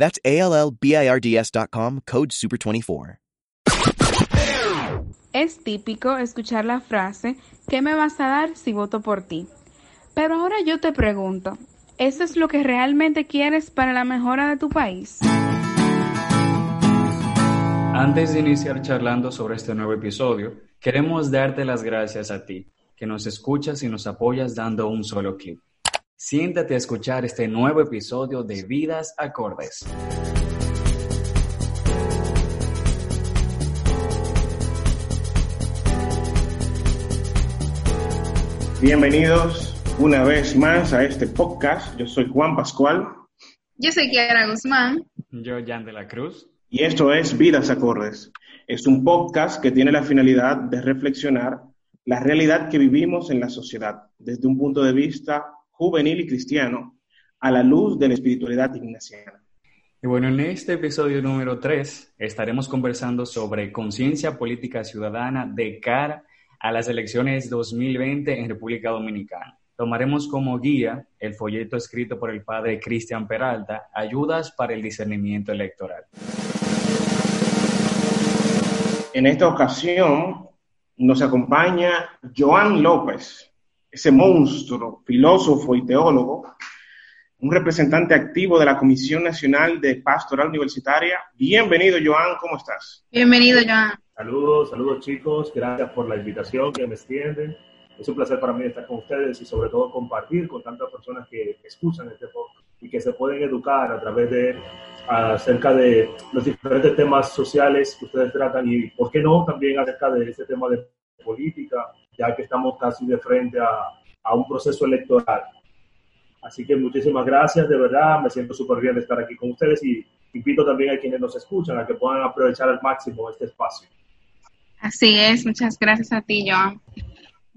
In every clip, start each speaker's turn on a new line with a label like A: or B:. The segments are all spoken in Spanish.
A: That's A-L-L-B-I-R-D-S.com, code SUPER24.
B: Es típico escuchar la frase, ¿qué me vas a dar si voto por ti? Pero ahora yo te pregunto, ¿eso es lo que realmente quieres para la mejora de tu país?
C: Antes de iniciar charlando sobre este nuevo episodio, queremos darte las gracias a ti, que nos escuchas y nos apoyas dando un solo clic. Siéntate a escuchar este nuevo episodio de Vidas Acordes.
D: Bienvenidos una vez más a este podcast. Yo soy Juan Pascual.
B: Yo soy Kiara Guzmán.
C: Yo, Jan de la Cruz.
D: Y esto es Vidas Acordes. Es un podcast que tiene la finalidad de reflexionar la realidad que vivimos en la sociedad desde un punto de vista juvenil y cristiano a la luz de la espiritualidad ignaciana.
C: Y bueno, en este episodio número 3 estaremos conversando sobre conciencia política ciudadana de cara a las elecciones 2020 en República Dominicana. Tomaremos como guía el folleto escrito por el padre Cristian Peralta, Ayudas para el discernimiento electoral.
D: En esta ocasión nos acompaña Joan López, ese monstruo, filósofo y teólogo, un representante activo de la Comisión Nacional de Pastoral Universitaria. Bienvenido, Joan, ¿cómo estás?
B: Bienvenido, Joan.
E: Saludos, saludos chicos, gracias por la invitación que me extienden. Es un placer para mí estar con ustedes y sobre todo compartir con tantas personas que escuchan este podcast y que se pueden educar a través de acerca de los diferentes temas sociales que ustedes tratan y, ¿por qué no?, también acerca de este tema de política, ya que estamos casi de frente a, a un proceso electoral. Así que muchísimas gracias, de verdad, me siento súper bien de estar aquí con ustedes y invito también a quienes nos escuchan a que puedan aprovechar al máximo este espacio.
B: Así es, muchas gracias a ti, Joan.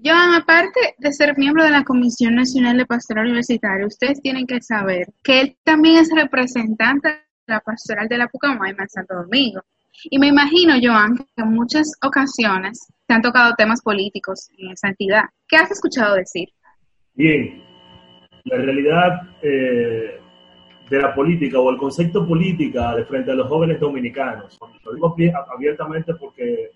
B: Joan, aparte de ser miembro de la Comisión Nacional de Pastoral Universitario, ustedes tienen que saber que él también es representante de la pastoral de la Pucamaima en Santo Domingo. Y me imagino, Joan, que en muchas ocasiones se han tocado temas políticos en esa entidad. ¿Qué has escuchado decir?
E: Bien, la realidad eh, de la política o el concepto política de frente a los jóvenes dominicanos. Lo digo abiertamente porque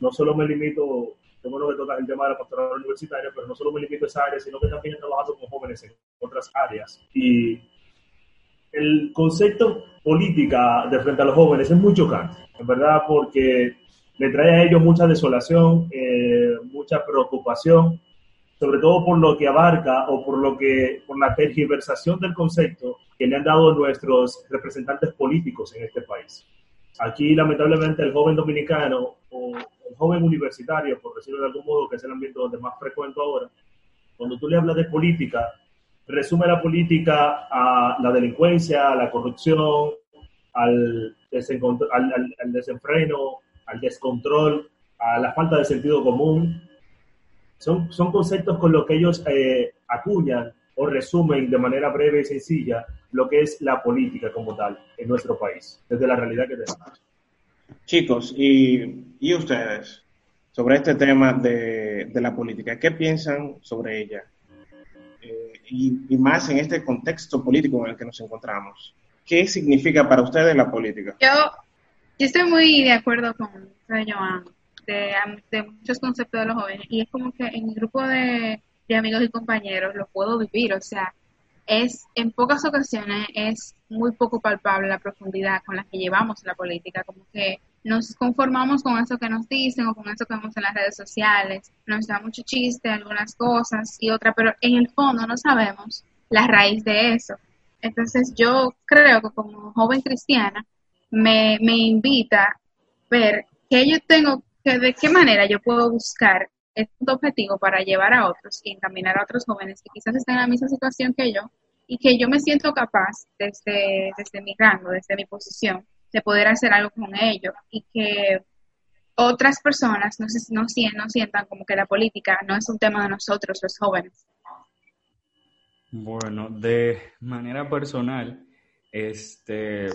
E: no solo me limito, tengo que toca el tema de la pastoral universitaria, pero no solo me limito a esa área, sino que también he trabajado con jóvenes en otras áreas. Y el concepto política de frente a los jóvenes es muy chocante, en verdad, porque le trae a ellos mucha desolación, eh, mucha preocupación, sobre todo por lo que abarca o por lo que por la tergiversación del concepto que le han dado nuestros representantes políticos en este país. Aquí, lamentablemente, el joven dominicano o el joven universitario, por decirlo de algún modo, que es el ambiente donde más frecuento ahora, cuando tú le hablas de política, resume la política a la delincuencia, a la corrupción, al, al, al, desenfreno, al descontrol, a la falta de sentido común. Son, son conceptos con los que ellos eh, acuñan o resumen de manera breve y sencilla lo que es la política como tal en nuestro país, desde la realidad que tenemos.
D: Chicos, ¿y, y ustedes sobre este tema de, de, la política? ¿Qué piensan sobre ella? Eh, y, y, más en este contexto político en el que nos encontramos. ¿Qué significa para ustedes la política?
B: Yo, yo estoy muy de acuerdo con Joan, de, de muchos conceptos de los jóvenes, y es como que en mi grupo de, de amigos y compañeros lo puedo vivir, o sea, es en pocas ocasiones es muy poco palpable la profundidad con la que llevamos la política, como que nos conformamos con eso que nos dicen o con eso que vemos en las redes sociales, nos da mucho chiste algunas cosas y otra, pero en el fondo no sabemos la raíz de eso. Entonces yo creo que como joven cristiana me, me invita a ver que yo tengo, que de qué manera yo puedo buscar este objetivo para llevar a otros y encaminar a otros jóvenes que quizás estén en la misma situación que yo y que yo me siento capaz desde, desde mi rango, desde mi posición, de poder hacer algo con ello y que otras personas no, se, no, no sientan como que la política no es un tema de nosotros los jóvenes.
C: Bueno, de manera personal, este,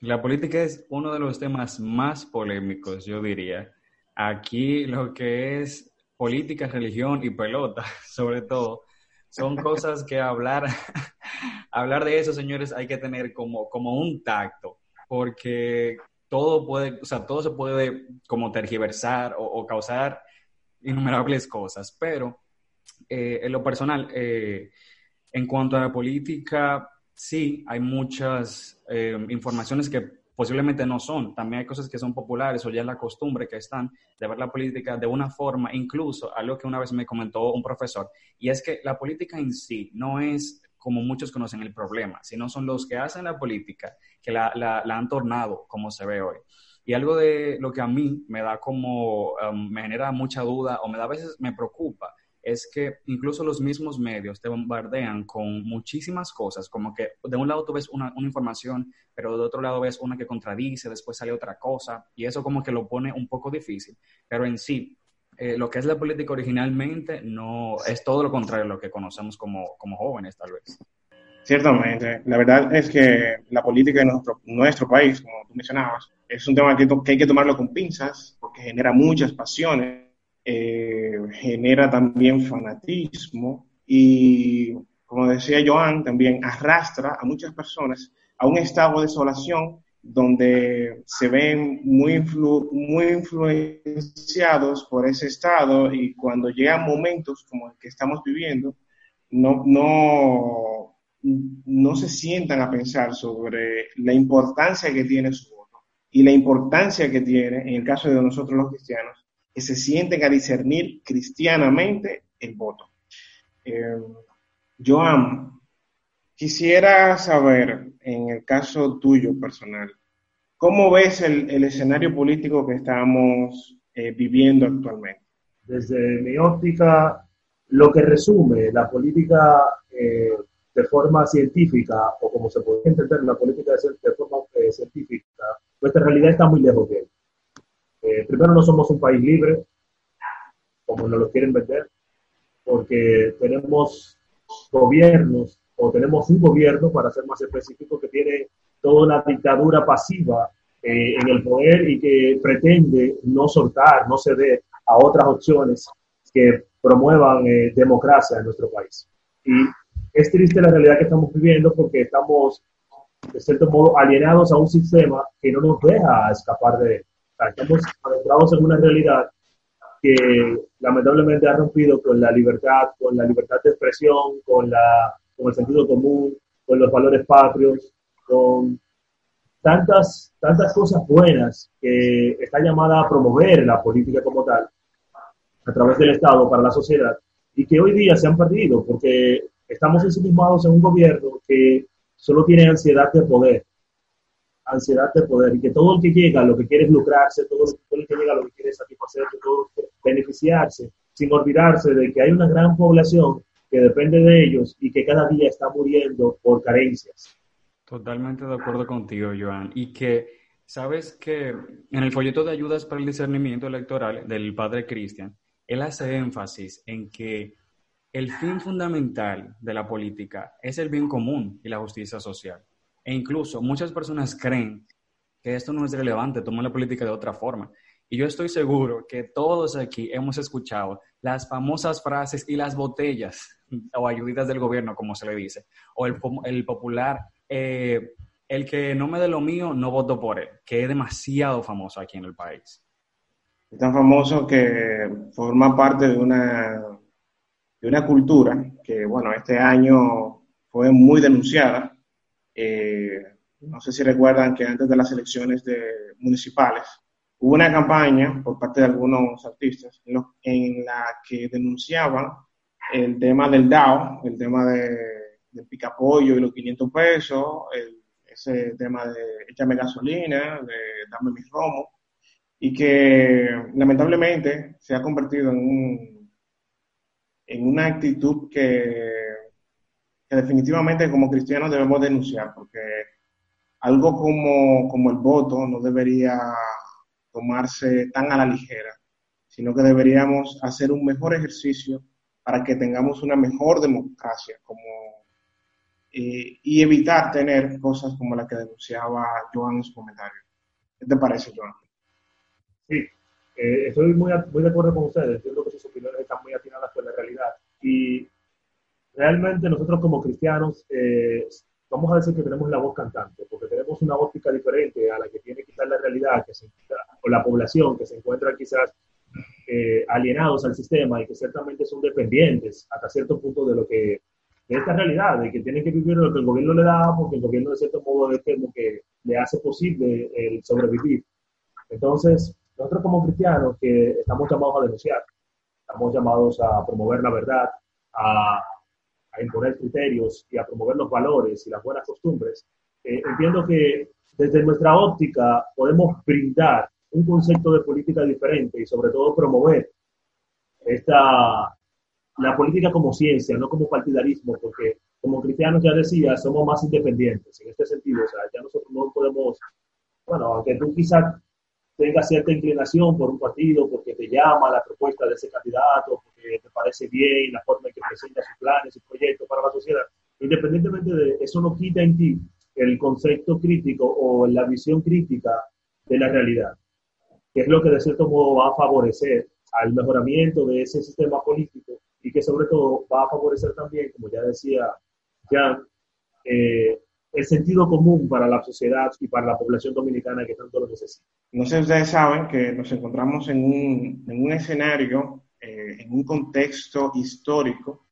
C: la política es uno de los temas más polémicos, yo diría. Aquí lo que es política, religión y pelota, sobre todo, son cosas que hablar, hablar de eso, señores, hay que tener como, como un tacto, porque todo puede, o sea, todo se puede como tergiversar o, causar innumerables cosas, pero eh, en lo personal, eh, en cuanto a la política, sí, hay muchas eh, informaciones que posiblemente no son. También hay cosas que son populares o ya es la costumbre que están de ver la política de una forma, incluso algo que una vez me comentó un profesor, y es que la política en sí no es como muchos conocen el problema, sino son los que hacen la política que la, han tornado como se ve hoy. Y algo de lo que a mí me da como, um, me genera mucha duda o me da a veces, me preocupa, es que incluso los mismos medios te bombardean con muchísimas cosas, como que de un lado tú ves una, información, pero de otro lado ves una que contradice, después sale otra cosa, y eso como que lo pone un poco difícil. Pero en sí, eh, lo que es la política originalmente no es todo lo contrario a lo que conocemos como, como jóvenes, tal vez.
D: Ciertamente. La verdad es que la política en nuestro, nuestro país, como tú mencionabas, es un tema que hay que tomarlo con pinzas porque genera muchas pasiones eh, genera también fanatismo y, como decía Joan, también arrastra a muchas personas a un estado de desolación donde se ven muy, muy influenciados por ese estado y cuando llegan momentos como el que estamos viviendo, no, no, no se sientan a pensar sobre la importancia que tiene su voto y la importancia que tiene, en el caso de nosotros los cristianos, que se sienten a discernir cristianamente el voto. Eh, Joan, quisiera saber, en el caso tuyo personal, ¿cómo ves el, escenario político que estamos eh, viviendo actualmente?
E: Desde mi óptica, lo que resume la política eh, de forma científica, o como se puede entender la política de, forma científica, nuestra realidad está muy lejos de él. Eh, primero, no somos un país libre, como nos lo quieren vender, porque tenemos gobiernos, o tenemos un gobierno, para ser más específico, que tiene toda una dictadura pasiva eh, en el poder y que pretende no soltar, no ceder a otras opciones que promuevan eh, democracia en nuestro país. Y es triste la realidad que estamos viviendo porque estamos, de cierto modo, alienados a un sistema que no nos deja escapar de él estamos adentrados en una realidad que lamentablemente ha rompido con la libertad, con la libertad de expresión, con, la, con el sentido común, con los valores patrios, con tantas, tantas cosas buenas que está llamada a promover la política como tal a través del Estado para la sociedad y que hoy día se han perdido porque estamos ensimismados en un gobierno que solo tiene ansiedad de poder ansiedad de poder y que todo el que llega lo que quiere es lucrarse, todo, el que llega lo que quiere es satisfacer, todo beneficiarse, sin olvidarse de que hay una gran población que depende de ellos y que cada día está muriendo por carencias.
C: Totalmente de acuerdo contigo, Joan. Y que, sabes que en el folleto de ayudas para el discernimiento electoral del padre Cristian, él hace énfasis en que el fin fundamental de la política es el bien común y la justicia social. E incluso muchas personas creen que esto no es relevante, toman la política de otra forma. Y yo estoy seguro que todos aquí hemos escuchado las famosas frases y las botellas o ayuditas del gobierno, como se le dice, o el, el popular, eh, el que no me dé lo mío, no voto por él, que es demasiado famoso aquí en el país.
D: Es tan famoso que forma parte de una, de una cultura que, bueno, este año fue muy denunciada eh, no sé si recuerdan que antes de las elecciones municipales hubo una campaña por parte de algunos artistas en, la que denunciaban el tema del DAO, el tema de, del picapollo y los 500 pesos, ese tema de échame gasolina, de dame mis romo, y que lamentablemente se ha convertido en una actitud que que definitivamente como cristianos debemos denunciar, porque algo como, como el voto no debería tomarse tan a la ligera, sino que deberíamos hacer un mejor ejercicio para que tengamos una mejor democracia como, eh, y evitar tener cosas como la que denunciaba Joan en su comentario. ¿Qué te parece, Joan?
E: Sí, eh, estoy muy, muy de acuerdo con ustedes. Entiendo que sus opiniones están muy atinadas con la realidad. Y realmente nosotros como cristianos eh, vamos a decir que tenemos la voz cantante, porque tenemos una óptica diferente a la que tiene quizás la realidad que se, o la población que se encuentra quizás eh, alienados al sistema y que ciertamente son dependientes hasta cierto punto de lo que de esta realidad, de que tienen que vivir lo que el gobierno le da, porque el gobierno de cierto modo es como que le hace posible el sobrevivir. Entonces, nosotros como cristianos que estamos llamados a denunciar, estamos llamados a promover la verdad, a a imponer criterios y a promover los valores y las buenas costumbres, eh, entiendo que desde nuestra óptica podemos brindar un concepto de política diferente y sobre todo promover esta, la política como ciencia, no como partidarismo, porque como cristianos ya decía, somos más independientes en este sentido, o sea, ya nosotros no podemos, bueno, aunque tú quizás tenga cierta inclinación por un partido, porque te llama la propuesta de ese candidato, porque te parece bien la forma en que presenta sus planes, sus proyectos para la sociedad. Independientemente de eso, no quita en ti el concepto crítico o la visión crítica de la realidad, que es lo que de cierto modo va a favorecer al mejoramiento de ese sistema político y que sobre todo va a favorecer también, como ya decía Jan, eh, el sentido común para la sociedad y para la población dominicana que tanto lo necesita.
D: No sé si ustedes saben que nos encontramos en un, en un escenario, eh, en un contexto histórico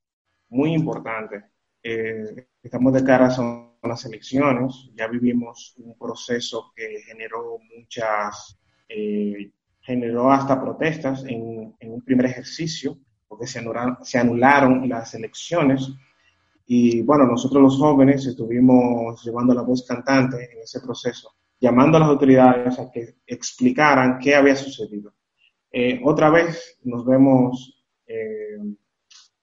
D: muy importante. Eh, estamos de cara a las elecciones, ya vivimos un proceso que generó muchas, eh, generó hasta protestas en, en, un primer ejercicio, porque se anularon, se anularon las elecciones y bueno, nosotros los jóvenes estuvimos llevando la voz cantante en ese proceso, llamando a las autoridades a que explicaran qué había sucedido. Eh, otra vez nos vemos, eh,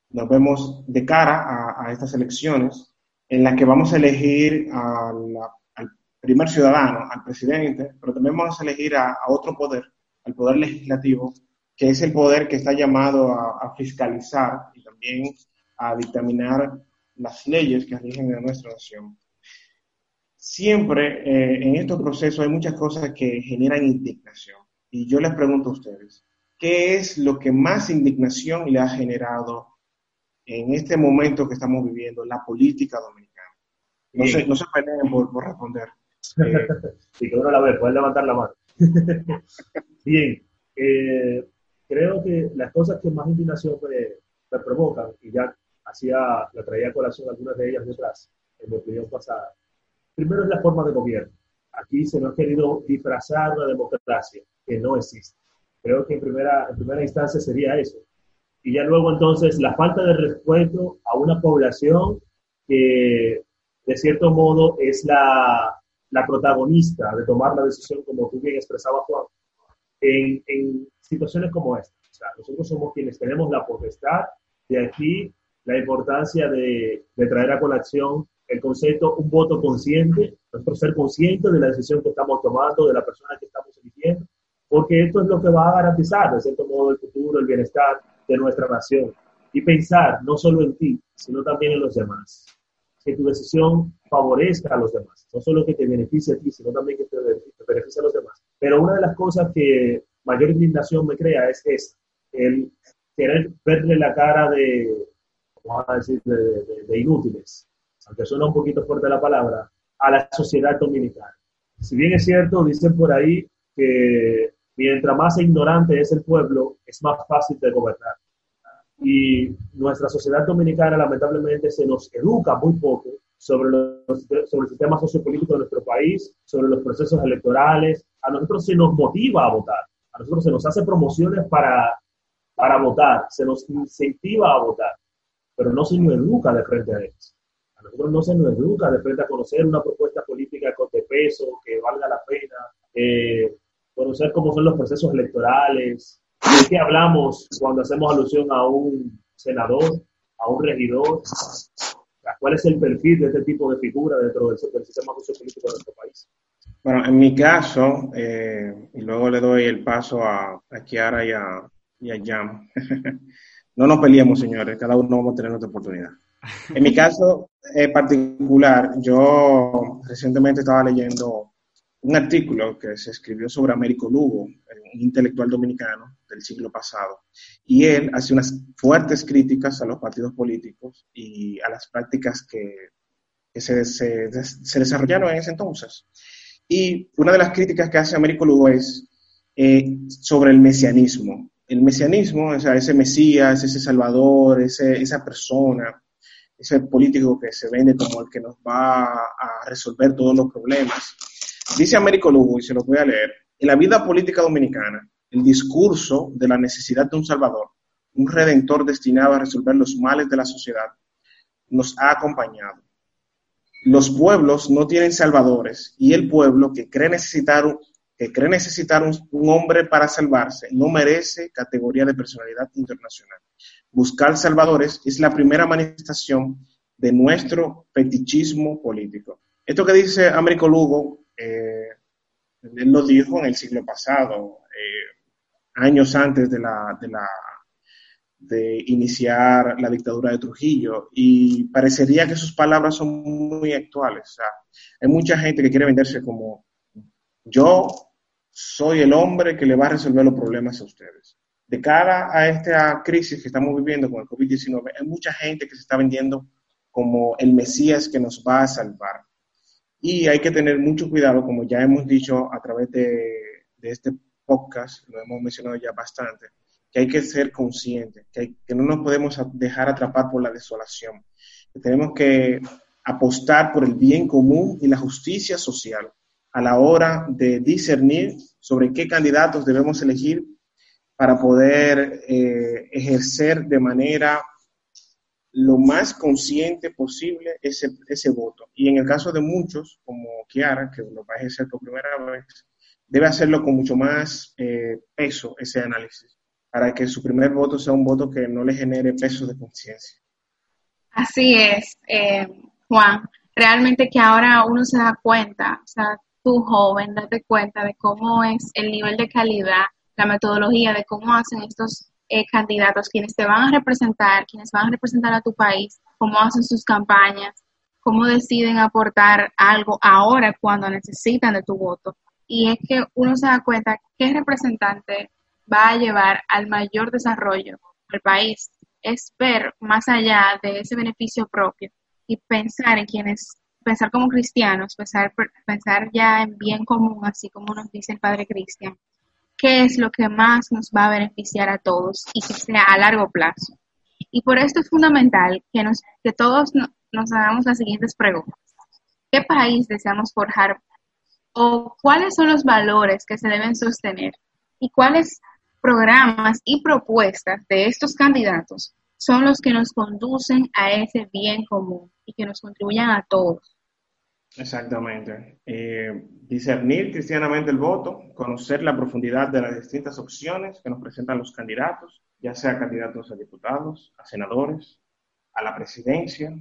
D: nos vemos de cara a, estas elecciones en las que vamos a elegir al primer ciudadano, al presidente, pero también vamos a elegir a, otro poder, al poder legislativo, que es el poder que está llamado a, a fiscalizar y también a dictaminar las leyes que rigen a nuestra nación. Siempre eh, en estos procesos hay muchas cosas que generan indignación. Y yo les pregunto a ustedes, ¿qué es lo que más indignación le ha generado en este momento que estamos viviendo la política dominicana? No se, no se peleen por, responder.
E: y que uno la ve, pueden levantar la mano. Bien, eh, creo que las cosas que más indignación me provocan, y ya hacía, la traía a colación algunas de ellas detrás, en mi opinión pasada. Primero es la forma de gobierno. Aquí se nos ha querido disfrazar la democracia, que no existe. Creo que en primera, en primera instancia sería eso. Y ya luego entonces la falta de respeto a una población que de cierto modo es la, la protagonista de tomar la decisión, como tú bien expresabas, Juan, en, en situaciones como esta. Nosotros somos quienes tenemos la potestad de aquí la importancia de, traer a colación el concepto un voto consciente, nosotros ser conscientes de la decisión que estamos tomando, de la persona que estamos eligiendo, porque esto es lo que va a garantizar, de cierto modo, el futuro, el bienestar de nuestra nación. Y pensar no solo en ti, sino también en los demás. Que tu decisión favorezca a los demás, no solo que te beneficie a ti, sino también que te beneficie a los demás. Pero una de las cosas que mayor indignación me crea es el querer verle la cara de, vamos a decir, de, inútiles, aunque suena un poquito fuerte la palabra, a la sociedad dominicana. Si bien es cierto, dicen por ahí que mientras más ignorante es el pueblo, es más fácil de gobernar. Y nuestra sociedad dominicana lamentablemente se nos educa muy poco sobre, los, sobre el sistema sociopolítico de nuestro país, sobre los procesos electorales. A nosotros se nos motiva a votar, a nosotros se nos hace promociones para, para votar, se nos incentiva a votar pero no se nos educa de frente a ellos. A nosotros no se nos educa de frente a conocer una propuesta política de peso, que valga la pena, eh, conocer cómo son los procesos electorales, de qué hablamos cuando hacemos alusión a un senador, a un regidor. ¿Cuál es el perfil de este tipo de figura dentro del, sistema sociopolítico de nuestro país?
D: Bueno, en mi caso, eh, y luego le doy el paso a, a Kiara y a, y a Jam. no nos peleemos, señores, cada uno vamos a tener nuestra oportunidad. En mi caso eh, particular, yo recientemente estaba leyendo un artículo que se escribió sobre Américo Lugo, un intelectual dominicano del siglo pasado, y él hace unas fuertes críticas a los partidos políticos y a las prácticas que, se, se, desarrollaron en ese entonces. Y una de las críticas que hace Américo Lugo es eh, sobre el mesianismo. El mesianismo, o sea, ese Mesías, ese Salvador, ese, esa persona, ese político que se vende como el que nos va a resolver todos los problemas. Dice Américo Lugo, y se lo voy a leer, en la vida política dominicana, el discurso de la necesidad de un Salvador, un redentor destinado a resolver los males de la sociedad, nos ha acompañado. Los pueblos no tienen salvadores y el pueblo que cree necesitar, que cree necesitar un, un hombre para salvarse no merece categoría de personalidad internacional. Buscar salvadores es la primera manifestación de nuestro fetichismo político. Esto que dice Américo Lugo, eh, él lo dijo en el siglo pasado, eh, años antes de la, de la de iniciar la dictadura de Trujillo y parecería que sus palabras son muy actuales. hay mucha gente que quiere venderse como yo soy el hombre que le va a resolver los problemas a ustedes de cara a esta crisis que estamos viviendo con el COVID-19, hay mucha gente que se está vendiendo como el Mesías que nos va a salvar. Y hay que tener mucho cuidado, como ya hemos dicho a través de, este podcast, lo hemos mencionado ya bastante, que hay que ser conscientes, que, que no nos podemos dejar atrapar por la desolación, que tenemos que apostar por el bien común y la justicia social a la hora de discernir sobre qué candidatos debemos elegir para poder eh, ejercer de manera lo más consciente posible ese, ese voto. Y en el caso de muchos, como Kiara, que lo va a ejercer por primera vez, debe hacerlo con mucho más eh, peso ese análisis, para que su primer voto sea un voto que no le genere peso de conciencia.
B: Así es, eh, Juan. Realmente que ahora uno se da cuenta, o sea, tú joven, date cuenta de cómo es el nivel de calidad la metodología de cómo hacen estos eh, candidatos, quienes te van a representar, quienes van a representar a tu país, cómo hacen sus campañas, cómo deciden aportar algo ahora cuando necesitan de tu voto. Y es que uno se da cuenta qué representante va a llevar al mayor desarrollo del país. Es ver más allá de ese beneficio propio y pensar en quienes, pensar como cristianos, pensar, pensar ya en bien común, así como nos dice el Padre Cristian qué es lo que más nos va a beneficiar a todos y que sea a largo plazo. Y por esto es fundamental que, nos, que todos nos hagamos las siguientes preguntas. ¿Qué país deseamos forjar? ¿O cuáles son los valores que se deben sostener? ¿Y cuáles programas y propuestas de estos candidatos son los que nos conducen a ese bien común y que nos contribuyan a todos?
D: Exactamente. Eh, discernir cristianamente el voto, conocer la profundidad de las distintas opciones que nos presentan los candidatos, ya sea candidatos a diputados, a senadores, a la presidencia,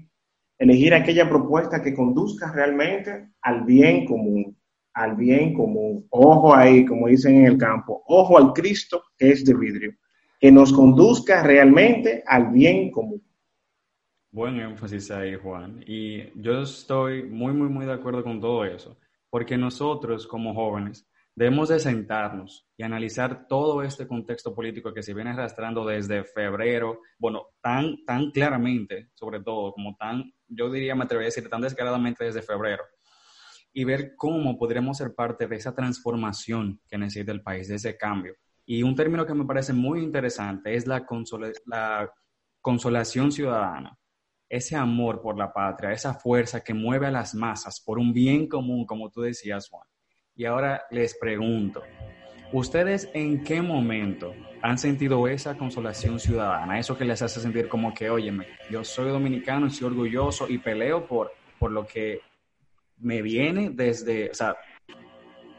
D: elegir aquella propuesta que conduzca realmente al bien común, al bien común. Ojo ahí, como dicen en el campo, ojo al Cristo que es de vidrio, que nos conduzca realmente al bien común.
C: Buen énfasis ahí, Juan. Y yo estoy muy, muy, muy de acuerdo con todo eso, porque nosotros como jóvenes debemos de sentarnos y analizar todo este contexto político que se viene arrastrando desde febrero, bueno, tan, tan claramente, sobre todo, como tan, yo diría, me atrevería a decir, tan descaradamente desde febrero, y ver cómo podremos ser parte de esa transformación que necesita el país, de ese cambio. Y un término que me parece muy interesante es la, la consolación ciudadana ese amor por la patria, esa fuerza que mueve a las masas por un bien común, como tú decías, Juan. Y ahora les pregunto, ¿ustedes en qué momento han sentido esa consolación ciudadana? Eso que les hace sentir como que, óyeme, yo soy dominicano, soy orgulloso y peleo por, por lo que me viene desde, o sea,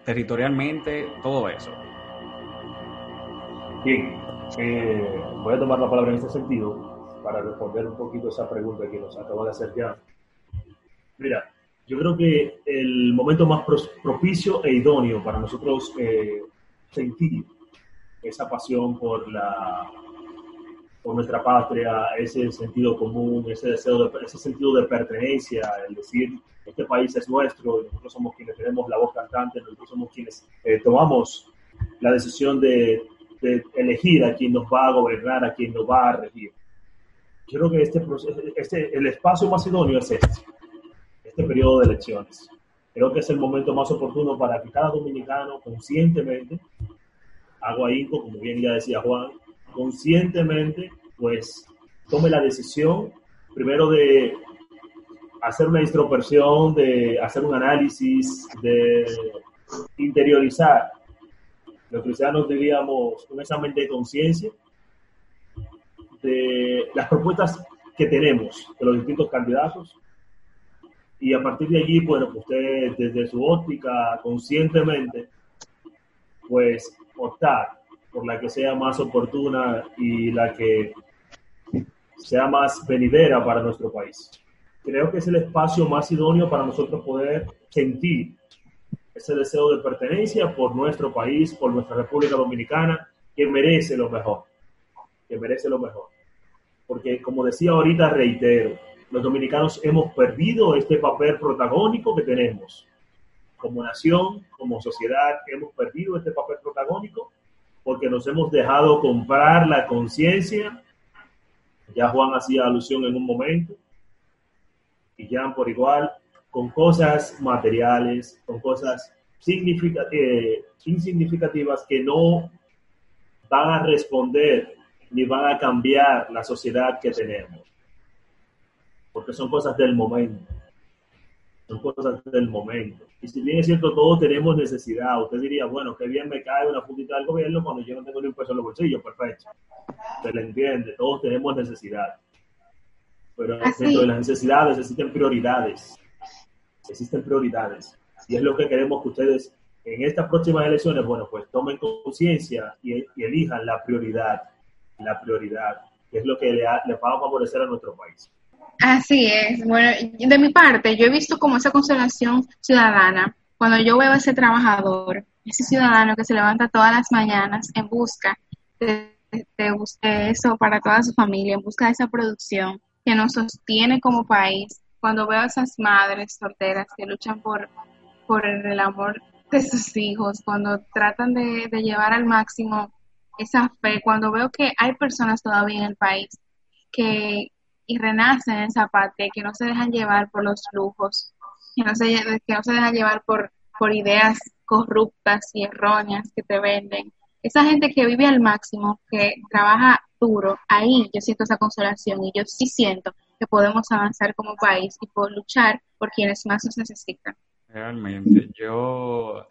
C: territorialmente, todo eso.
E: Bien, eh, voy a tomar la palabra en este sentido para responder un poquito esa pregunta que nos acaba de hacer ya Mira, yo creo que el momento más propicio e idóneo para nosotros eh, sentir esa pasión por la por nuestra patria, ese sentido común, ese deseo de, ese sentido de pertenencia, el decir este país es nuestro, nosotros somos quienes tenemos la voz cantante, nosotros somos quienes eh, tomamos la decisión de, de, elegir a quien nos va a gobernar, a quien nos va a regir. Yo creo que este, este, el espacio más idóneo es este, este periodo de elecciones. Creo que es el momento más oportuno para que cada dominicano conscientemente, hago ahí, como bien ya decía Juan, conscientemente, pues tome la decisión primero de hacer una introspección, de hacer un análisis, de interiorizar los cristianos diríamos un examen de conciencia de las propuestas que tenemos de los distintos candidatos y a partir de allí, bueno, pues usted desde su óptica conscientemente, pues optar por la que sea más oportuna y la que sea más venidera para nuestro país. Creo que es el espacio más idóneo para nosotros poder sentir ese deseo de pertenencia por nuestro país, por nuestra República Dominicana, que merece lo mejor, que merece lo mejor. Porque como decía ahorita, reitero, los dominicanos hemos perdido este papel protagónico que tenemos. Como nación, como sociedad, hemos perdido este papel protagónico porque nos hemos dejado comprar la conciencia. Ya Juan hacía alusión en un momento. Y ya por igual, con cosas materiales, con cosas eh, insignificativas que no van a responder ni van a cambiar la sociedad que tenemos. Porque son cosas del momento. Son cosas del momento. Y si bien es cierto, todos tenemos necesidad. Usted diría, bueno, qué bien me cae una puntita del gobierno cuando yo no tengo ni un peso en los bolsillos. Perfecto. Se le entiende. Todos tenemos necesidad. Pero dentro de las necesidades existen prioridades existen prioridades. Y es lo que queremos que ustedes en estas próximas elecciones, bueno, pues tomen conciencia y, elijan la prioridad, la prioridad, que es lo que le, va a favorecer a nuestro país.
B: Así es. Bueno, de mi parte, yo he visto como esa consolación ciudadana cuando yo veo a ese trabajador, ese ciudadano que se levanta todas las mañanas en busca de, de eso para toda su familia, en busca de esa producción que nos sostiene como país cuando veo a esas madres solteras que luchan por, por el amor de sus hijos, cuando tratan de, llevar al máximo esa fe, cuando veo que hay personas todavía en el país que y renacen en esa patria, que no se dejan llevar por los lujos, que no se, que no se dejan llevar por, por ideas corruptas y erróneas que te venden. Esa gente que vive al máximo, que trabaja duro, ahí yo siento esa consolación y yo sí siento que podemos avanzar como país y por luchar por quienes más nos necesitan.
C: Realmente, yo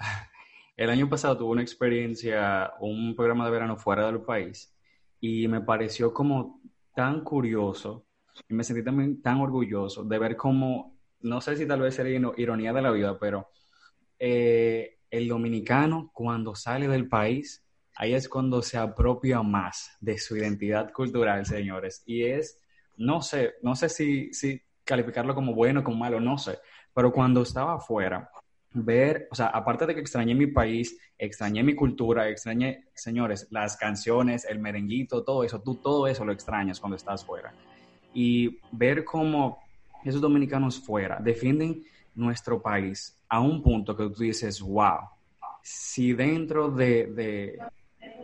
C: el año pasado tuve una experiencia, un programa de verano fuera del país y me pareció como tan curioso y me sentí también tan orgulloso de ver cómo, no sé si tal vez sería ironía de la vida, pero eh, el dominicano cuando sale del país, ahí es cuando se apropia más de su identidad cultural, señores. Y es no sé, no sé si, calificarlo como bueno o como malo, no sé, pero cuando estaba afuera, ver, o sea, aparte de que extrañé mi país, extrañé mi cultura, extrañé, señores, las canciones, el merenguito, todo eso, tú todo eso lo extrañas cuando estás fuera. Y ver cómo esos dominicanos fuera defienden nuestro país a un punto que tú dices, wow, si dentro de, de,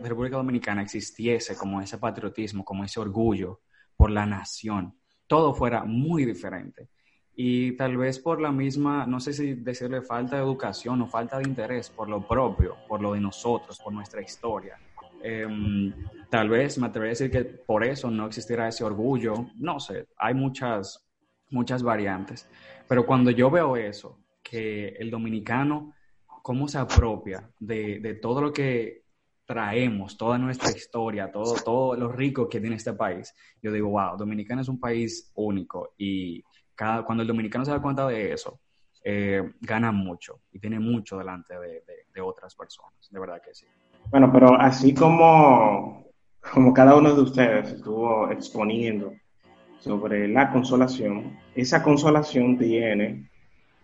C: de República Dominicana existiese como ese patriotismo, como ese orgullo, por la nación, todo fuera muy diferente. Y tal vez por la misma, no sé si decirle falta de educación o falta de interés por lo propio, por lo de nosotros, por nuestra historia. Em, tal vez me atrevería a decir que por eso no existiera ese orgullo. No sé, hay muchas, muchas variantes. Pero cuando yo veo eso, que el dominicano, cómo se apropia de, de todo lo que traemos toda nuestra historia, todo, todo lo rico que tiene este país, yo digo, wow, Dominicana es un país único y cada, cuando el dominicano se da cuenta de eso, eh, gana mucho y tiene mucho delante de, otras personas, de verdad que sí.
D: Bueno, pero así como, como cada uno de ustedes estuvo exponiendo sobre la consolación, esa consolación tiene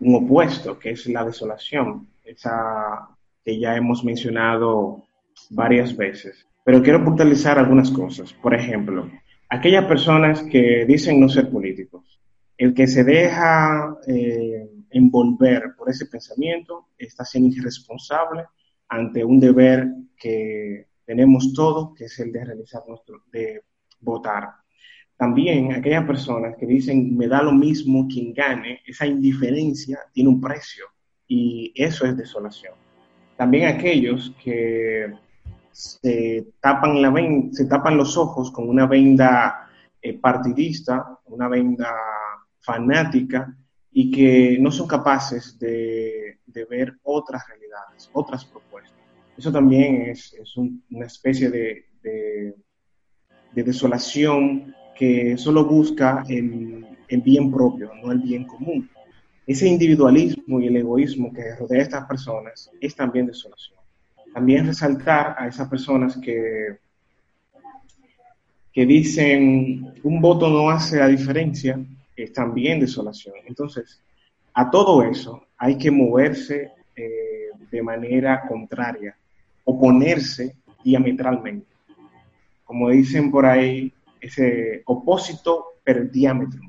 D: un opuesto, que es la desolación, esa que ya hemos mencionado varias veces. Pero quiero puntualizar algunas cosas. Por ejemplo, aquellas personas que dicen no ser políticos, el que se deja eh, envolver por ese pensamiento está siendo irresponsable ante un deber que tenemos todos, que es el de realizar nuestro, de votar. También aquellas personas que dicen me da lo mismo quien gane, esa indiferencia tiene un precio y eso es desolación. También aquellos que se tapan, la se tapan los ojos con una venda eh, partidista, una venda fanática y que no son capaces de, ver otras realidades, otras propuestas. Eso también es, una especie de, de, desolación que solo busca el, bien propio, no el bien común. Ese individualismo y el egoísmo que rodea a estas personas es también desolación. También resaltar a esas personas que dicen un voto no hace la diferencia, es también desolación. Entonces, a todo eso hay que moverse eh, de manera contraria, oponerse diametralmente. Como dicen por ahí, ese opósito per diámetro.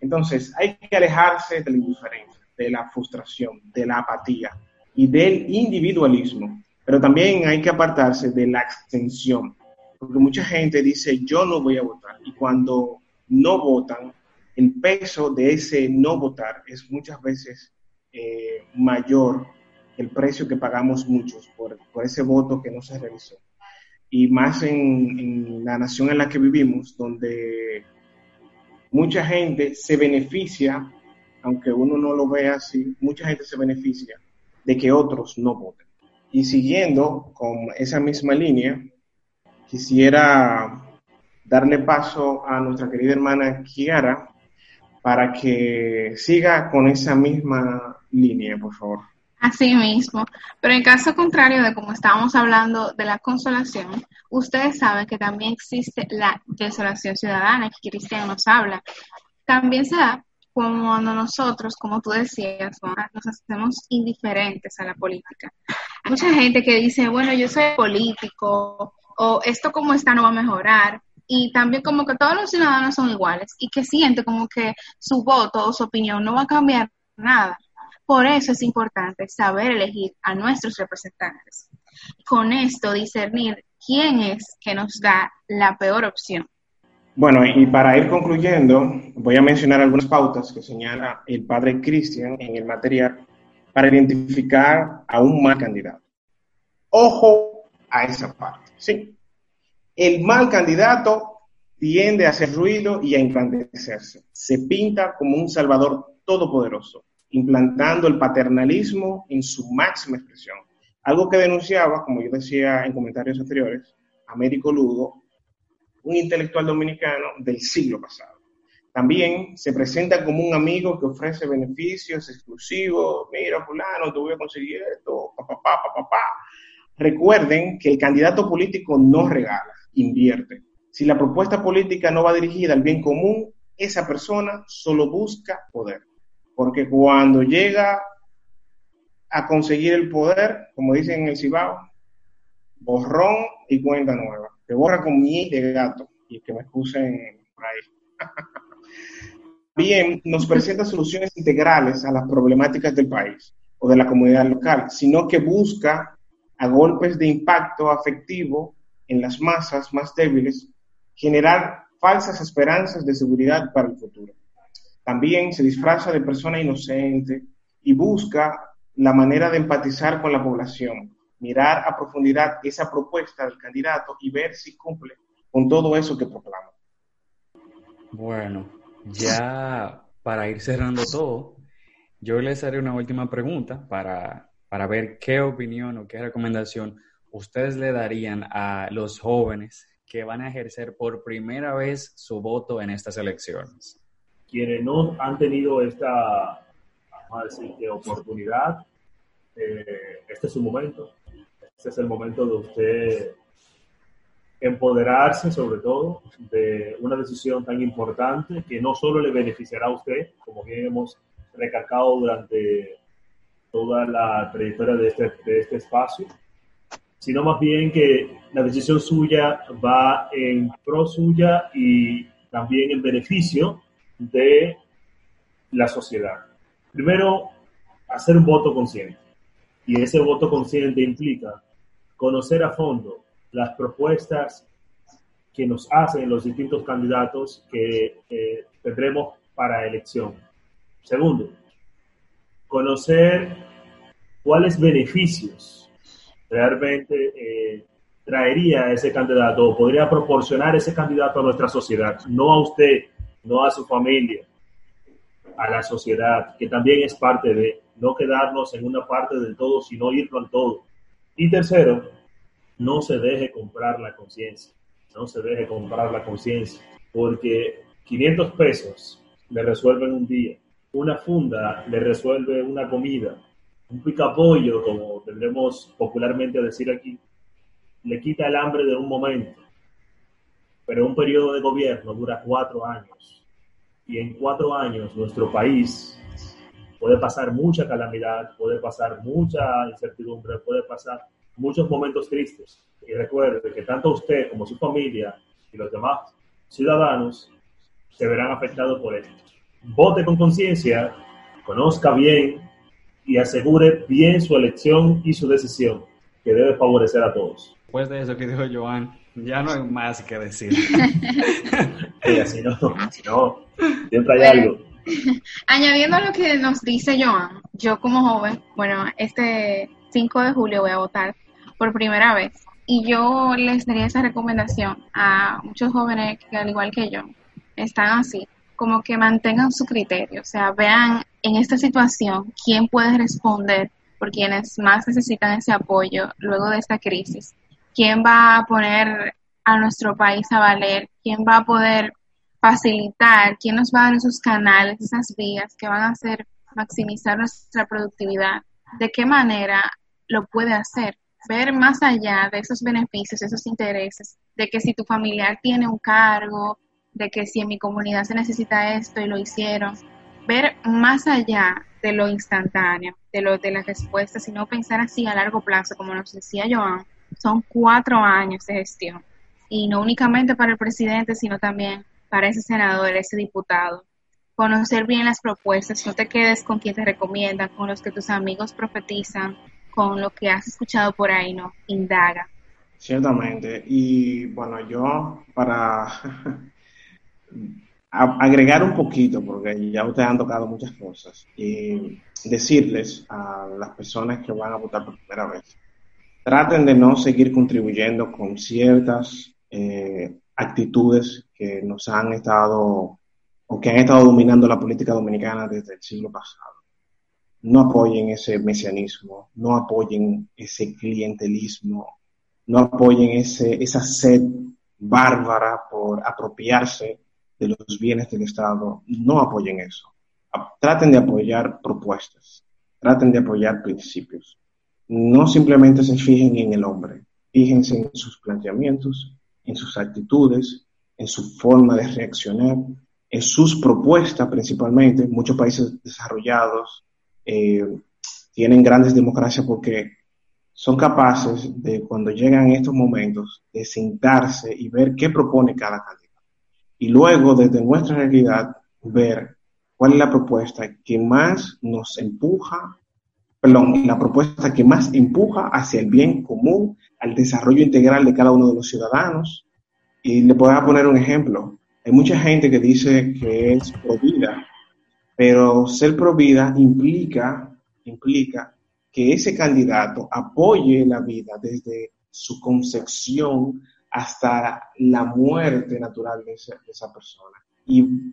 D: Entonces, hay que alejarse de la indiferencia, de la frustración, de la apatía y del individualismo, pero también hay que apartarse de la extensión, porque mucha gente dice, yo no voy a votar, y cuando no votan, el peso de ese no votar es muchas veces eh, mayor que el precio que pagamos muchos por, ese voto que no se realizó. Y más en, la nación en la que vivimos, donde mucha gente se beneficia, aunque uno no lo vea así, mucha gente se beneficia de que otros no voten. Y siguiendo con esa misma línea, quisiera darle paso a nuestra querida hermana Kiara, para que siga con esa misma línea, por favor.
B: Así mismo, pero en caso contrario de como estábamos hablando de la consolación, ustedes saben que también existe la desolación ciudadana que Cristian nos habla. También se da cuando nosotros, como tú decías, nos hacemos indiferentes a la política. Mucha gente que dice, bueno, yo soy político, o esto como está no va a mejorar, y también como que todos los ciudadanos son iguales y que siente como que su voto o su opinión no va a cambiar nada. Por eso es importante saber elegir a nuestros representantes. Con esto discernir quién es que nos da la peor opción.
D: Bueno, y para ir concluyendo, voy a mencionar algunas pautas que señala el padre Cristian en el material para identificar a un mal candidato. Ojo a esa parte, ¿sí? El mal candidato tiende a hacer ruido y a engrandecerse. Se pinta como un salvador todopoderoso, implantando el paternalismo en su máxima expresión. Algo que denunciaba, como yo decía en comentarios anteriores, Américo Lugo, un intelectual dominicano del siglo pasado. También se presenta como un amigo que ofrece beneficios exclusivos. Mira, fulano, te voy a conseguir esto, papá, papá, papá. Recuerden que el candidato político no regala invierte. Si la propuesta política no va dirigida al bien común, esa persona solo busca poder. Porque cuando llega a conseguir el poder, como dicen en el Cibao, borrón y cuenta nueva. Te borra con mi de gato. Y que me excusen por ahí. Bien, nos presenta soluciones integrales a las problemáticas del país o de la comunidad local, sino que busca a golpes de impacto afectivo en las masas más débiles, generar falsas esperanzas de seguridad para el futuro. También se disfraza de persona inocente y busca la manera de empatizar con la población, mirar a profundidad esa propuesta del candidato y ver si cumple con todo eso que proclama.
C: Bueno, ya para ir cerrando todo, yo les haré una última pregunta para, para ver qué opinión o qué recomendación ustedes le darían a los jóvenes que van a ejercer por primera vez su voto en estas elecciones?
E: Quienes no han tenido esta oportunidad, eh, este es su momento. Este es el momento de usted empoderarse sobre todo de una decisión tan importante que no solo le beneficiará a usted, como bien hemos recalcado durante toda la trayectoria de este, de este espacio, sino más bien que la decisión suya va en pro suya y también en beneficio de la sociedad. Primero, hacer un voto consciente. Y ese voto consciente implica conocer a fondo las propuestas que nos hacen los distintos candidatos que eh, tendremos para elección. Segundo, conocer cuáles beneficios realmente eh, traería ese candidato podría proporcionar ese candidato a nuestra sociedad, no a usted, no a su familia, a la sociedad, que también es parte de no quedarnos en una parte del todo, sino ir con todo. Y tercero, no se deje comprar la conciencia, no se deje comprar la conciencia, porque 500 pesos le resuelven un día, una funda le resuelve una comida, un picapollo, como tendremos popularmente a decir aquí, le quita el hambre de un momento, pero un periodo de gobierno dura cuatro años. Y en cuatro años nuestro país puede pasar mucha calamidad, puede pasar mucha incertidumbre, puede pasar muchos momentos tristes. Y recuerde que tanto usted como su familia y los demás ciudadanos se verán afectados por esto. Vote con conciencia, conozca bien y asegure bien su elección y su decisión, que debe favorecer a todos.
C: Después de eso que dijo Joan, ya no hay más que decir.
E: así no, no, siempre hay algo.
B: Añadiendo a lo que nos dice Joan, yo como joven, bueno, este 5 de julio voy a votar por primera vez y yo les daría esa recomendación a muchos jóvenes que al igual que yo están así, como que mantengan su criterio, o sea, vean en esta situación quién puede responder por quienes más necesitan ese apoyo luego de esta crisis, quién va a poner a nuestro país a valer, quién va a poder facilitar, quién nos va a dar esos canales, esas vías que van a hacer maximizar nuestra productividad, de qué manera lo puede hacer, ver más allá de esos beneficios, esos intereses, de que si tu familiar tiene un cargo, de que si en mi comunidad se necesita esto y lo hicieron, ver más allá de lo instantáneo, de lo de las respuestas, sino pensar así a largo plazo, como nos decía Joan, son cuatro años de gestión. Y no únicamente para el presidente, sino también para ese senador, ese diputado. Conocer bien las propuestas, no te quedes con quien te recomienda, con los que tus amigos profetizan, con lo que has escuchado por ahí, no, indaga.
D: Ciertamente. Y bueno, yo para agregar un poquito, porque ya ustedes han tocado muchas cosas, y decirles a las personas que van a votar por primera vez, traten de no seguir contribuyendo con ciertas eh, actitudes que nos han estado o que han estado dominando la política dominicana desde el siglo pasado. No apoyen ese mesianismo, no apoyen ese clientelismo, no apoyen ese, esa sed bárbara por apropiarse de los bienes del Estado, no apoyen eso. Traten de apoyar propuestas, traten de apoyar principios. No simplemente se fijen en el hombre, fíjense en sus planteamientos, en sus actitudes, en su forma de reaccionar, en sus propuestas principalmente. Muchos países desarrollados eh, tienen grandes democracias porque son capaces de, cuando llegan estos momentos, de sentarse y ver qué propone cada candidato y luego desde nuestra realidad ver cuál es la propuesta que más nos empuja, perdón, la propuesta que más empuja hacia el bien común, al desarrollo integral de cada uno de los ciudadanos. Y le voy a poner un ejemplo. Hay mucha gente que dice que es pro vida, pero ser pro vida implica, implica que ese candidato apoye la vida desde su concepción hasta la muerte natural de, esa persona. Y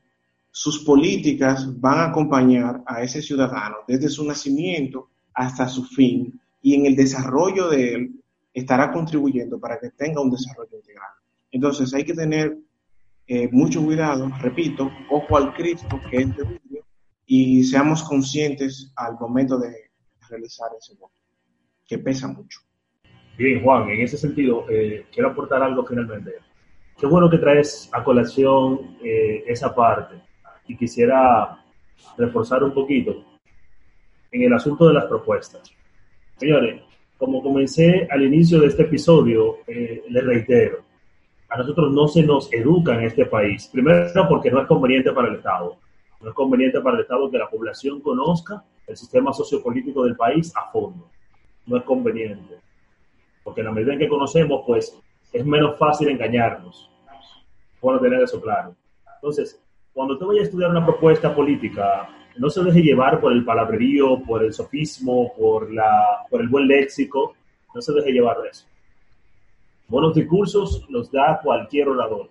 D: sus políticas van a acompañar a ese ciudadano desde su nacimiento hasta su fin y en el desarrollo de él estará contribuyendo para que tenga un desarrollo integral. Entonces hay que tener eh, mucho cuidado, repito, ojo al Cristo que es de y seamos conscientes al momento de realizar ese voto, que pesa mucho.
E: Bien, Juan, en ese sentido, eh, quiero aportar algo finalmente. Qué bueno que traes a colación eh, esa parte y quisiera reforzar un poquito en el asunto de las propuestas. Señores, como comencé al inicio de este episodio, eh, les reitero, a nosotros no se nos educa en este país. Primero porque no es conveniente para el Estado. No es conveniente para el Estado que la población conozca el sistema sociopolítico del país a fondo. No es conveniente. Porque en la medida en que conocemos, pues es menos fácil engañarnos. Bueno tener eso claro. Entonces, cuando usted vaya a estudiar una propuesta política, no se deje llevar por el palabrerío, por el sofismo, por, la, por el buen léxico. No se deje llevar de eso. Buenos discursos los da cualquier orador.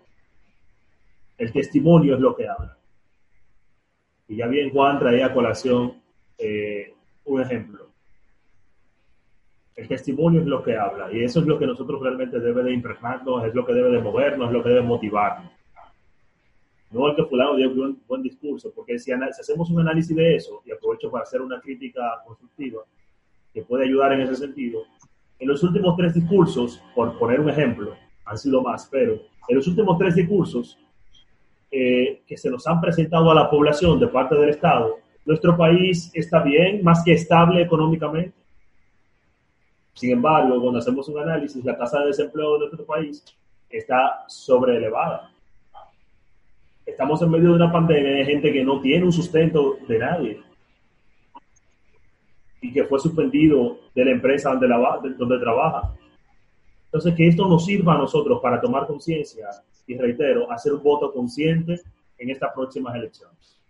E: El testimonio es lo que habla. Y ya bien Juan traía a colación eh, un ejemplo. El testimonio es lo que habla y eso es lo que nosotros realmente debe de impregnarnos, es lo que debe de movernos, es lo que debe motivarnos. No el que fulano dio un buen discurso, porque si, si hacemos un análisis de eso, y aprovecho para hacer una crítica constructiva que puede ayudar en ese sentido, en los últimos tres discursos, por poner un ejemplo, han sido más, pero en los últimos tres discursos eh, que se nos han presentado a la población de parte del Estado, nuestro país está bien, más que estable económicamente. Sin embargo, cuando hacemos un análisis, la tasa de desempleo de nuestro país está sobreelevada. Estamos en medio de una pandemia de gente que no tiene un sustento de nadie y que fue suspendido de la empresa donde, trabaja. Entonces, que esto nos sirva a nosotros para tomar conciencia y, reitero, hacer un voto consciente en estas próximas elecciones.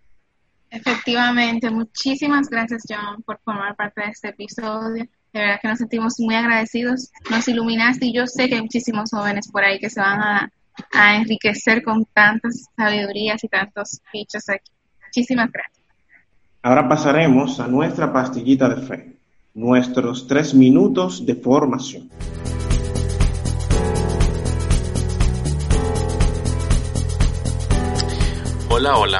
B: Efectivamente, muchísimas gracias John por formar parte de este episodio. De verdad que nos sentimos muy agradecidos. Nos iluminaste y yo sé que hay muchísimos jóvenes por ahí que se van a, a enriquecer con tantas sabidurías y tantos fichos aquí. Muchísimas gracias.
D: Ahora pasaremos a nuestra pastillita de fe, nuestros tres minutos de formación.
F: Hola, hola,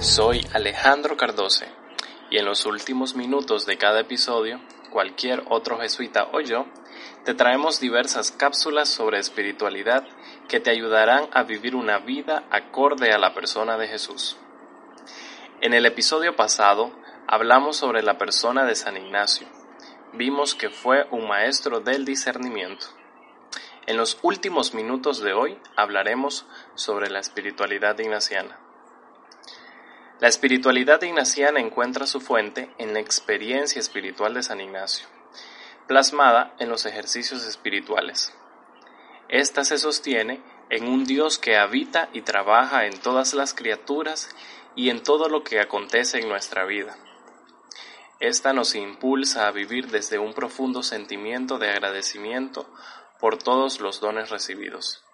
F: soy Alejandro Cardose y en los últimos minutos de cada episodio, cualquier otro jesuita o yo, te traemos diversas cápsulas sobre espiritualidad que te ayudarán a vivir una vida acorde a la persona de Jesús. En el episodio pasado hablamos sobre la persona de San Ignacio. Vimos que fue un maestro del discernimiento. En los últimos minutos de hoy hablaremos sobre la espiritualidad ignaciana. La espiritualidad ignaciana encuentra su fuente en la experiencia espiritual de San Ignacio, plasmada en los ejercicios espirituales. Esta se sostiene en un Dios que habita y trabaja en todas las criaturas y en todo lo que acontece en nuestra vida. Esta nos impulsa a vivir desde un profundo sentimiento de agradecimiento por todos los dones recibidos.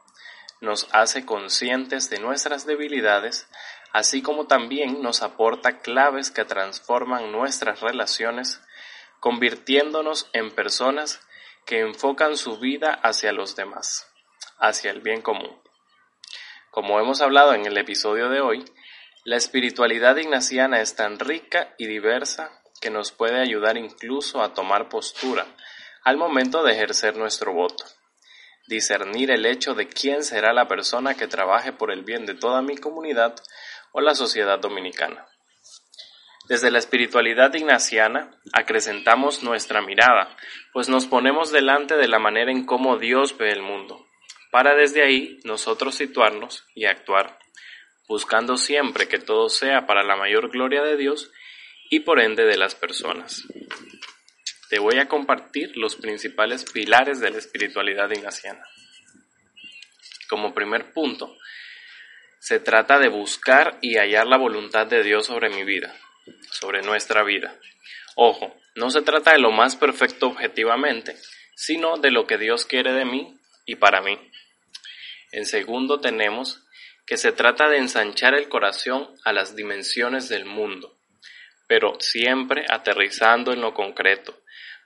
F: Nos hace conscientes de nuestras debilidades, así como también nos aporta claves que transforman nuestras relaciones, convirtiéndonos en personas que enfocan su vida hacia los demás, hacia el bien común. Como hemos hablado en el episodio de hoy, la espiritualidad ignaciana es tan rica y diversa que nos puede ayudar incluso a tomar postura al momento de ejercer nuestro voto, discernir el hecho de quién será la persona que trabaje por el bien de toda mi comunidad o la sociedad dominicana. Desde la espiritualidad ignaciana acrecentamos nuestra mirada, pues nos ponemos delante de la manera en cómo Dios ve el mundo, para desde ahí nosotros situarnos y actuar buscando siempre que todo sea para la mayor gloria de Dios y por ende de las personas. Te voy a compartir los principales pilares de la espiritualidad ignaciana. Como primer punto, se trata de buscar y hallar la voluntad de Dios sobre mi vida, sobre nuestra vida. Ojo, no se trata de lo más perfecto objetivamente, sino de lo que Dios quiere de mí y para mí. En segundo tenemos que se trata de ensanchar el corazón a las dimensiones del mundo, pero siempre aterrizando en lo concreto,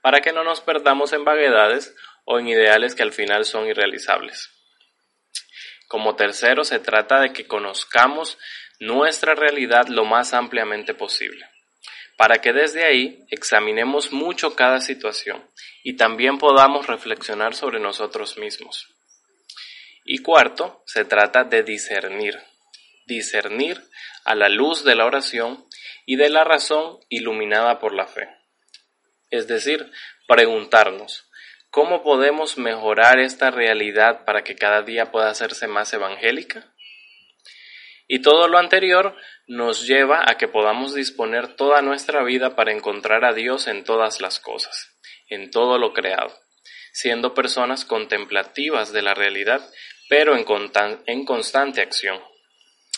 F: para que no nos perdamos en vaguedades o en ideales que al final son irrealizables. Como tercero, se trata de que conozcamos nuestra realidad lo más ampliamente posible, para que desde ahí examinemos mucho cada situación y también podamos reflexionar sobre nosotros mismos. Y cuarto, se trata de discernir. Discernir a la luz de la oración y de la razón iluminada por la fe. Es decir, preguntarnos, ¿cómo podemos mejorar esta realidad para que cada día pueda hacerse más evangélica? Y todo lo anterior nos lleva a que podamos disponer toda nuestra vida para encontrar a Dios en todas las cosas, en todo lo creado, siendo personas contemplativas de la realidad, pero en, constante acción.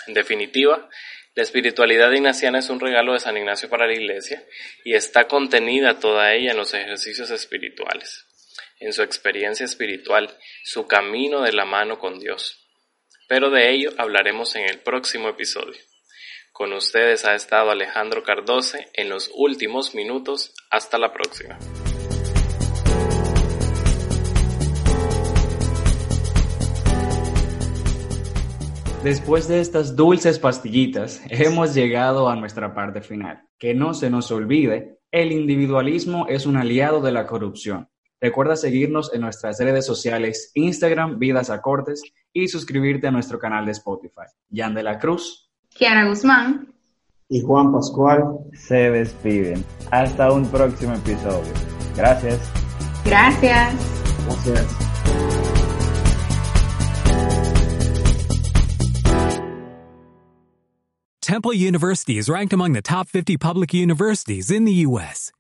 F: En definitiva, la espiritualidad ignaciana es un regalo de San Ignacio para la Iglesia y está contenida toda ella en los ejercicios espirituales, en su experiencia espiritual, su camino de la mano con Dios pero de ello hablaremos en el próximo episodio. Con ustedes ha estado Alejandro Cardose en los últimos minutos. Hasta la próxima.
C: Después de estas dulces pastillitas, hemos llegado a nuestra parte final. Que no se nos olvide, el individualismo es un aliado de la corrupción. Recuerda seguirnos en nuestras redes sociales Instagram, Vidas a Cortes y suscribirte a nuestro canal de Spotify. Jan de la Cruz,
B: Kiara Guzmán
D: y Juan Pascual
G: se despiden. Hasta un próximo episodio. Gracias.
B: Gracias.
D: Gracias.
H: Temple University is ranked among the top 50 public universities in the U.S.